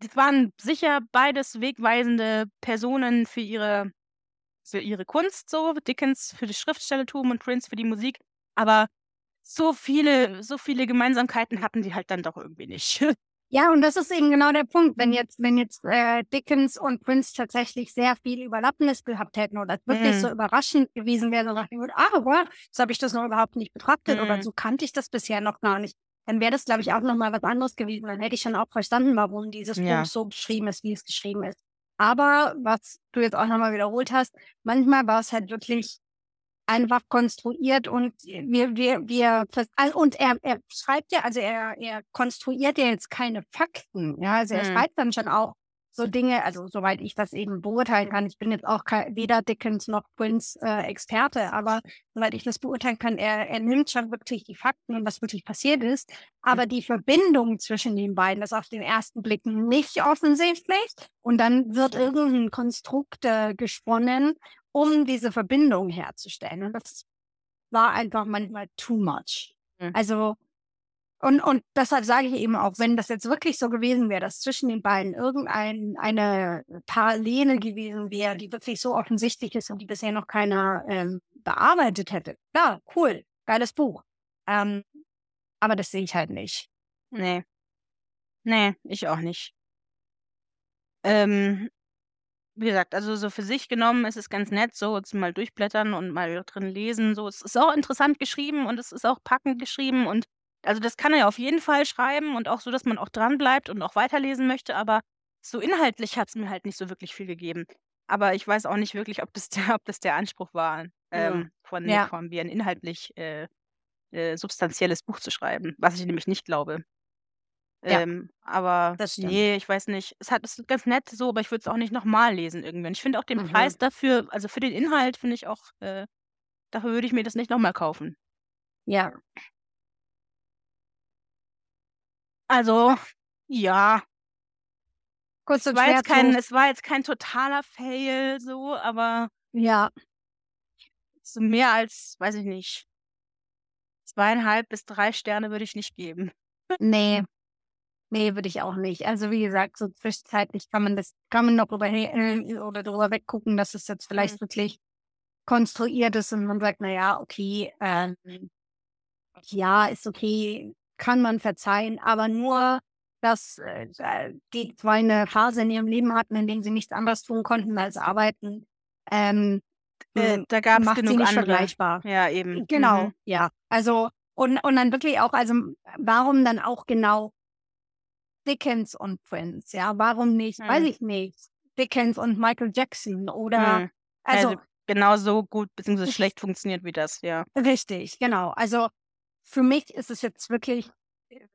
es waren sicher beides wegweisende Personen für ihre, für ihre Kunst, so Dickens für das Schriftstellertum und Prince für die Musik. Aber so viele, so viele Gemeinsamkeiten hatten die halt dann doch irgendwie nicht. (laughs) Ja, und das ist eben genau der Punkt. Wenn jetzt, wenn jetzt äh, Dickens und Prince tatsächlich sehr viel Überlappendes gehabt hätten oder wirklich so Mm, überraschend gewesen wäre, so nach dem Motto, ah, wow, so habe ich das noch überhaupt nicht betrachtet oder mm, so kannte ich das bisher noch gar nicht, dann wäre das, glaube ich, auch nochmal was anderes gewesen. Dann hätte ich schon auch verstanden, warum dieses Buch ja. so geschrieben ist, wie es geschrieben ist. Aber was du jetzt auch nochmal wiederholt hast, manchmal war es halt wirklich einfach konstruiert und wir, wir, wir, und er, er schreibt ja, also er, er konstruiert ja jetzt keine Fakten, ja, also er Mm, schreibt dann schon auch so Dinge, also soweit ich das eben beurteilen kann, ich bin jetzt auch kein, weder Dickens noch Prince äh, Experte, aber soweit ich das beurteilen kann, er, er nimmt schon wirklich die Fakten und was wirklich passiert ist, aber die Verbindung zwischen den beiden ist auf den ersten Blick nicht offensichtlich und dann wird irgendein Konstrukt äh, gesponnen, um diese Verbindung herzustellen. Und das war einfach manchmal too much. mm, Also, und, und deshalb sage ich eben auch, wenn das jetzt wirklich so gewesen wäre, dass zwischen den beiden irgendein eine Parallele gewesen wäre, die wirklich so offensichtlich ist und die bisher noch keiner ähm, bearbeitet hätte. Ja, cool, geiles Buch. Ähm, aber das sehe ich halt nicht. nee, nee, ich auch nicht. Ähm, wie gesagt, also so für sich genommen ist es ganz nett, so jetzt mal durchblättern und mal drin lesen. So, es ist auch interessant geschrieben und es ist auch packend geschrieben und also das kann er ja auf jeden Fall schreiben und auch so, dass man auch dran bleibt und auch weiterlesen möchte, aber so inhaltlich hat es mir halt nicht so wirklich viel gegeben. Aber ich weiß auch nicht wirklich, ob das der, ob das der Anspruch war, Ja. ähm, von Nick Ja. Hornby, ein inhaltlich äh, äh, substanzielles Buch zu schreiben, was ich nämlich nicht glaube. Ja, Ähm, aber das stimmt. nee, ich weiß nicht. Es hat es ist ganz nett so, aber ich würde es auch nicht nochmal lesen irgendwann. Ich finde auch den Mhm. Preis dafür, also für den Inhalt finde ich auch, äh, dafür würde ich mir das nicht nochmal kaufen. Ja. Also, ja, Kurz es und war jetzt kein, es war jetzt kein totaler Fail so, aber Ja. so mehr als, weiß ich nicht, zweieinhalb bis drei Sterne würde ich nicht geben. Nee. Nee, würde ich auch nicht. Also wie gesagt, so zwischenzeitlich kann man das, kann man noch drüber, oder drüber weggucken, dass es jetzt Mhm. vielleicht wirklich konstruiert ist und man sagt, na ja, okay, ähm, ja, ist okay, kann man verzeihen, aber nur, dass äh, äh, die zwei eine Phase in ihrem Leben hatten, in denen sie nichts anderes tun konnten als arbeiten, ähm, Äh, m- da gab es macht sie genug nicht andere. vergleichbar. Ja, eben. Genau, Mhm. ja. Also, und, und dann wirklich auch, also warum dann auch genau Dickens und Prince, ja? Warum nicht, weiß Hm. ich nicht, Dickens und Michael Jackson oder, Hm. also Also genauso gut bzw. schlecht funktioniert wie das, ja. richtig, genau. Also für mich ist es jetzt wirklich äh,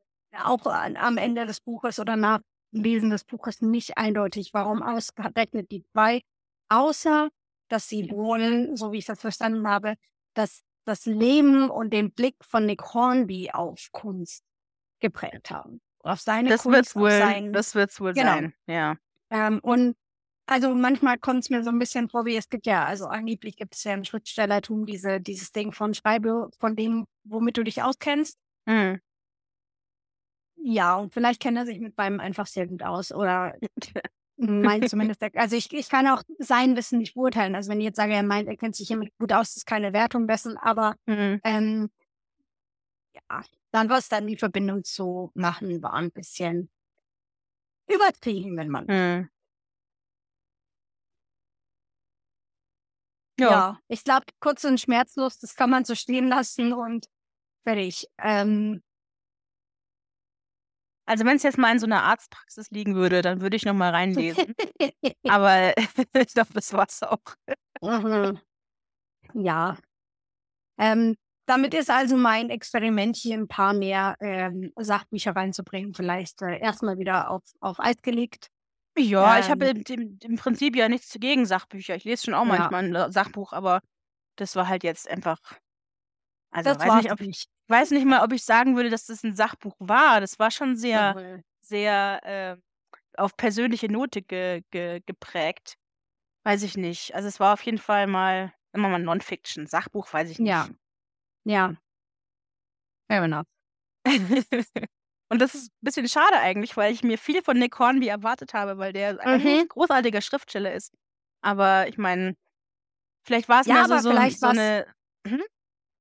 auch am Ende des Buches oder nach Lesen des Buches nicht eindeutig, warum ausgerechnet die zwei, außer dass sie wohl, so wie ich das verstanden habe, dass das Leben und den Blick von Nick Hornby auf Kunst geprägt haben. Auf seine Das wird's Kunst, auf wohl, sein, das wird's wohl genau. sein, ja. Ähm, und Also manchmal kommt es mir so ein bisschen vor, wie es gibt ja, also angeblich gibt es ja im Schriftstellertum diese, dieses Ding von Schreibe, von dem, womit du dich auskennst. Mhm. Ja, und vielleicht kennt er sich mit beidem einfach sehr gut aus. Oder (laughs) meint zumindest, also ich, ich kann auch sein Wissen nicht beurteilen. Also wenn ich jetzt sage, er meint, er kennt sich hiermit gut aus, ist keine Wertung dessen, aber Mhm. ähm, ja, dann was dann die Verbindung zu machen, war ein bisschen übertrieben, wenn man. Mhm. Ja, Ja. ich glaube, kurz und schmerzlos, das kann man so stehen lassen und fertig. Ähm, Also wenn es jetzt mal in so einer Arztpraxis liegen würde, dann würde ich noch mal reinlesen. (laughs) Aber (laughs) ich glaube, das war's auch. Mhm. Ja. Ähm, damit ist also mein Experiment, hier ein paar mehr ähm, Sachbücher reinzubringen, vielleicht äh, erstmal wieder auf, auf Eis gelegt. Ja, ich habe Ähm, im, im, Prinzip ja nichts gegen Sachbücher. Ich lese schon auch Ja. manchmal ein La- Sachbuch, aber das war halt jetzt einfach. Also das weiß nicht, ob ich nicht. weiß nicht mal, ob ich sagen würde, dass das ein Sachbuch war. Das war schon sehr, Mhm. sehr äh, auf persönliche Note ge, ge, geprägt. Weiß ich nicht. Also es war auf jeden Fall mal immer mal Non-Fiction. Sachbuch weiß ich nicht. Ja. Ja. Fair enough. (laughs) Und das ist ein bisschen schade eigentlich, weil ich mir viel von Nick Hornby erwartet habe, weil der ein Mhm. großartiger Schriftsteller ist. Aber ich meine, vielleicht war es Ja, mehr so, so, vielleicht so eine.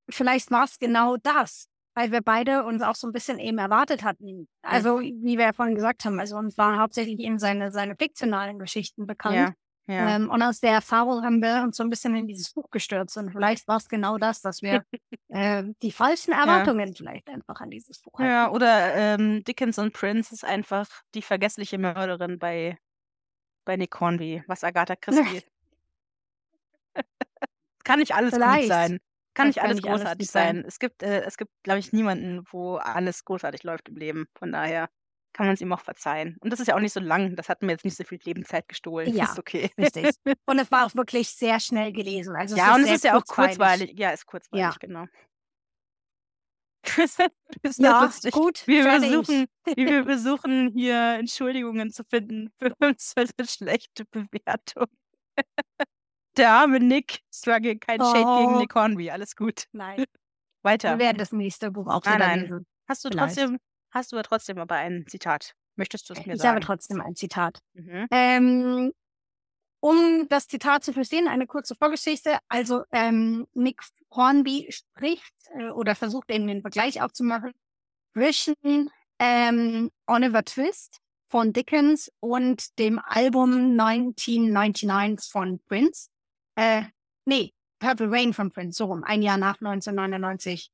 Vielleicht war es genau das, weil wir beide uns auch so ein bisschen eben erwartet hatten. Also, wie wir ja vorhin gesagt haben, also uns waren hauptsächlich eben seine, seine fiktionalen Geschichten bekannt. Ja, ja. Ähm, und aus der Erfahrung haben wir uns so ein bisschen in dieses Buch gestürzt. Und vielleicht war es genau das, dass wir (laughs) äh, die falschen Erwartungen vielleicht einfach an dieses Buch hatten. ja, oder ähm, Dickens und Prince ist einfach die vergessliche Mörderin bei, bei Nick Hornby, was Agatha Christie. (laughs) kann nicht alles gut Vielleicht. sein. Kann nicht kann alles nicht alles großartig gut sein. sein. Es gibt, äh, es gibt, glaube ich, niemanden, wo alles großartig läuft im Leben. Von daher kann man es ihm auch verzeihen. Und das ist ja auch nicht so lang. Das hat mir jetzt nicht so viel Lebenszeit gestohlen. (laughs) Ja, Das ist okay. Richtig. (laughs) Und es war auch wirklich sehr schnell gelesen. Also ja, und es ist ja auch kurzweilig. kurzweilig. Ja, ist kurzweilig, Ja. genau. (laughs) Ja, lustig. gut. Wir versuchen, wir (laughs) versuchen, hier Entschuldigungen zu finden für (laughs) unsere schlechte Bewertung. Der arme Nick, struggle, kein Shade gegen Oh. Nick Hornby, alles gut. Nein, Weiter. wir werden das nächste Buch auch Nein, wieder nein. lesen. Hast du vielleicht. trotzdem, hast du aber trotzdem aber ein Zitat? Möchtest du es mir Ich sagen? habe trotzdem ein Zitat. Mhm. Ähm, um das Zitat zu verstehen, eine kurze Vorgeschichte. Also ähm, Nick Hornby spricht äh, oder versucht eben den Vergleich aufzumachen zwischen ähm, Oliver Twist von Dickens und dem Album 1999 von Prince. Äh, nee, Purple Rain von Prince, so rum, ein Jahr nach 1999.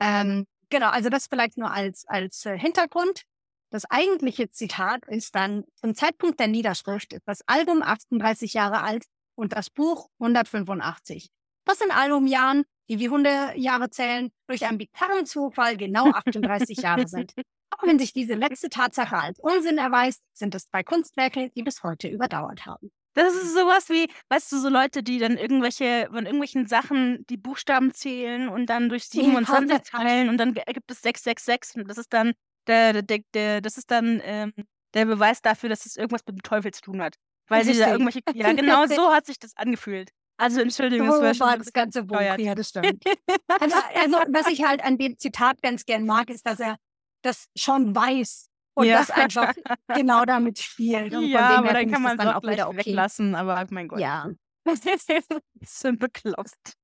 Ähm, genau, also das vielleicht nur als, als äh, Hintergrund. Das eigentliche Zitat ist dann, zum Zeitpunkt der Niederschrift ist das Album 38 Jahre alt und das Buch 185. Was in Albumjahren, die wie Hundejahre zählen, durch einen bizarren Zufall genau 38 Jahre sind. Auch wenn sich diese letzte Tatsache als Unsinn erweist, sind es zwei Kunstwerke, die bis heute überdauert haben. Das ist sowas wie, weißt du, so Leute, die dann irgendwelche, von irgendwelchen Sachen die Buchstaben zählen und dann durch Ja, 27 das- teilen und dann ergibt es 666 und das ist dann der, der, der, das ist dann ähm, der Beweis dafür, dass es irgendwas mit dem Teufel zu tun hat. Weil sie da irgendwelche, (laughs) ja genau so hat sich das angefühlt. Also Entschuldigung, So war schon war ein das ganze Buch. Ja, das (laughs) stimmt. Also, also, was ich halt an dem Zitat ganz gern mag, ist, dass er das schon weiß und Ja. das einfach genau damit spielt. Und ja, aber dann kann man das es dann auch wieder okay. weglassen, aber mein Gott. Ja. (laughs) so bekloppt.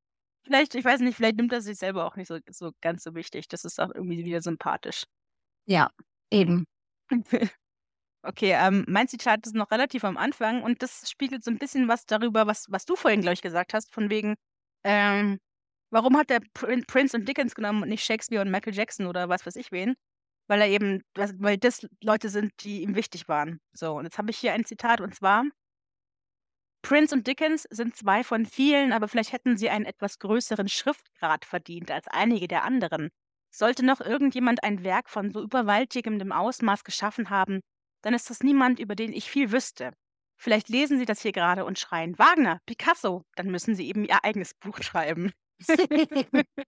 Vielleicht, ich weiß nicht, vielleicht nimmt er sich selber auch nicht so, so ganz so wichtig. Das ist auch irgendwie wieder sympathisch. Ja, eben. (laughs) Okay, ähm, mein Zitat ist noch relativ am Anfang und das spiegelt so ein bisschen was darüber, was, was du vorhin, glaube ich, gesagt hast, von wegen, ähm, warum hat er Prin Prince und Dickens genommen und nicht Shakespeare und Michael Jackson oder was weiß ich wen? Weil er eben, weil das Leute sind, die ihm wichtig waren. So, und jetzt habe ich hier ein Zitat und zwar, Prince und Dickens sind zwei von vielen, aber vielleicht hätten sie einen etwas größeren Schriftgrad verdient als einige der anderen. Sollte noch irgendjemand ein Werk von so überwältigendem Ausmaß geschaffen haben, dann ist das niemand, über den ich viel wüsste. Vielleicht lesen Sie das hier gerade und schreien, Wagner, Picasso, dann müssen Sie eben Ihr eigenes Buch schreiben. (laughs)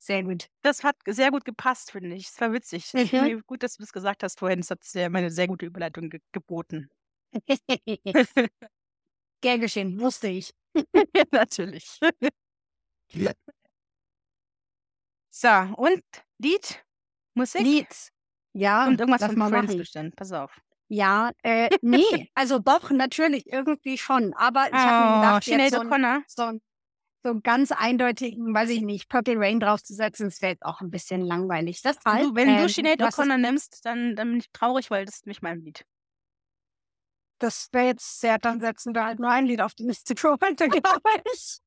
Sehr gut. Das hat sehr gut gepasst, finde ich. Es war witzig. Mhm. Gut, dass du das gesagt hast vorhin. Das hat sehr, meine sehr gute Überleitung ge geboten. (laughs) Gern geschehen, wusste ich. (laughs) ja, natürlich. So, und Lied? Musik? Lied. Ja, Und irgendwas von machen. bestimmt. Pass auf. Ja, äh, nee, also doch, natürlich, irgendwie schon. Aber ich habe mir Oh, gedacht, jetzt Sinead so, ein, O'Connor. so, ein, so einen ganz eindeutigen, weiß ich nicht, Purple Rain draufzusetzen, das wäre jetzt auch ein bisschen langweilig. Deshalb, Du, wenn ähm, du Sinead was ist- O'Connor nimmst, dann, dann bin ich traurig, weil das ist nicht mein Lied. das wäre jetzt sehr, dann setzen wir halt nur ein Lied auf die Liste für heute, glaube ich.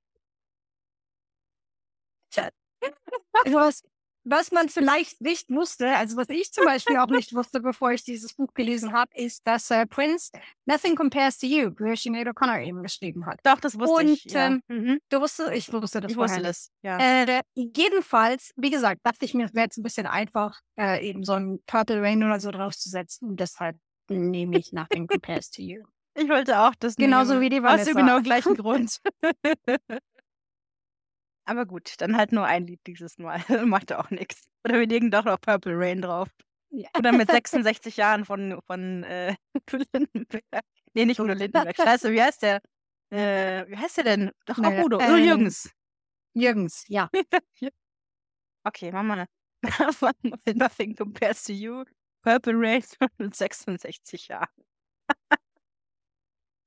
Tja. Was, was man vielleicht nicht wusste, also was ich zum Beispiel auch nicht wusste, bevor ich dieses Buch gelesen habe, ist, dass äh, Prince Nothing Compares to You für Sinead O'Connor eben geschrieben hat. Doch, das wusste Und, ich. Ja. ähm, mhm. Du wusstest, ich wusste das Ich wusste vorher das. Ja. Äh, jedenfalls, wie gesagt, dachte ich mir, es wäre jetzt ein bisschen einfach, äh, eben so ein Purple Rain oder so draufzusetzen. Und deshalb nehme ich Nothing Compares to You. Ich wollte auch das Genauso nehmen. wie die Aus dem Vanessa. genau gleichen Grund. (laughs) (laughs) Aber gut, dann halt nur ein Lied dieses Mal. (laughs) Macht auch nichts. Oder wir legen doch noch Purple Rain drauf. Ja. Oder mit (laughs) 66 Jahren von, von äh, (laughs) Udo Lindenberg. Nee, nicht Udo Lindenberg. Scheiße, wie heißt der? Äh, wie heißt der denn? Doch auch Udo. Udo ähm, Jürgens. Jürgens, ja. Okay, machen wir Nothing Compares to You. Purple Rain mit 66 Jahren.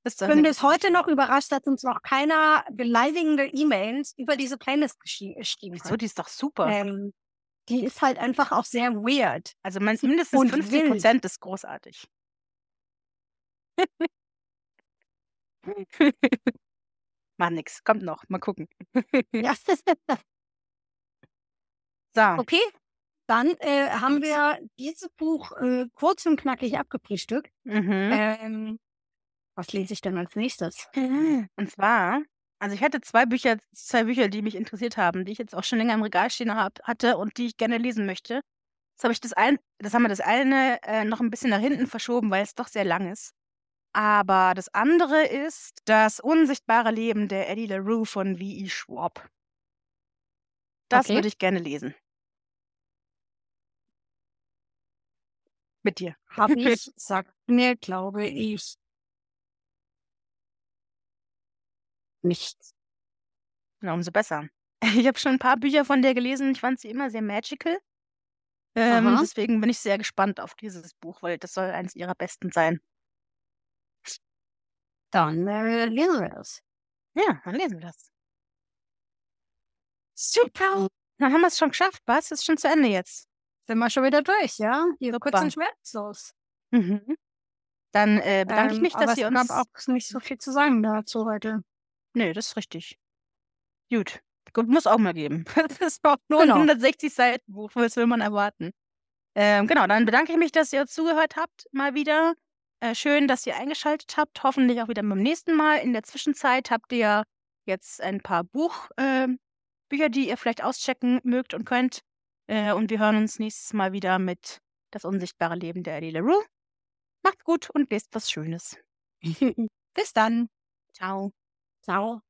Ich bin bis heute noch überrascht, dass uns noch keiner beleidigende E-Mails über diese Playlist geschri- geschrieben Wieso, hat. die ist doch super. Ähm, die ist halt einfach auch sehr weird. Also mindestens und 50 wild. Prozent ist großartig. (laughs) Mach nix, kommt noch, mal gucken. Ja. (laughs) So, Okay, dann äh, haben wir dieses Buch äh, kurz und knackig abgefrühstückt. mhm. Ähm, was lese ich denn als nächstes? und zwar, also ich hatte zwei Bücher, zwei Bücher, die mich interessiert haben, die ich jetzt auch schon länger im Regal stehen hab, hatte und die ich gerne lesen möchte. Jetzt habe ich das ein, das haben wir das eine äh, noch ein bisschen nach hinten verschoben, weil es doch sehr lang ist. Aber das andere ist das unsichtbare Leben der Eddie LaRue von V.E. Schwab. Das Okay. würde ich gerne lesen. Mit dir. Habe ich, (laughs) sagt mir, glaube ich, nichts. Na, umso besser. (laughs) Ich habe schon ein paar Bücher von der gelesen. Ich fand sie immer sehr magical. Ähm, Aha. deswegen bin ich sehr gespannt auf dieses Buch, weil das soll eines ihrer besten sein. Dann äh, lesen wir es. Ja, dann lesen wir das. Super. Dann haben wir es schon geschafft, was? Ist schon zu Ende jetzt. Sind wir schon wieder durch, ja? Hier Super. kurz und schmerzlos. Mhm. Dann äh, bedanke ich Ähm, mich, aber dass es ihr gab uns. auch nicht so viel zu sagen dazu heute. Nö, das ist richtig. Gut. Gut, muss auch mal geben. (laughs) Das auch nur Genau. ein 160 Seiten Buch, was will man erwarten? Ähm, genau, dann bedanke ich mich, dass ihr zugehört habt, mal wieder. Äh, schön, dass ihr eingeschaltet habt. Hoffentlich auch wieder beim nächsten Mal. In der Zwischenzeit habt ihr jetzt ein paar Buch, ähm, Bücher, die ihr vielleicht auschecken mögt und könnt. Äh, und wir hören uns nächstes Mal wieder mit Das unsichtbare Leben der Eddie LaRue. Macht's gut und lest was Schönes. (laughs) Bis dann. Ciao. Ciao.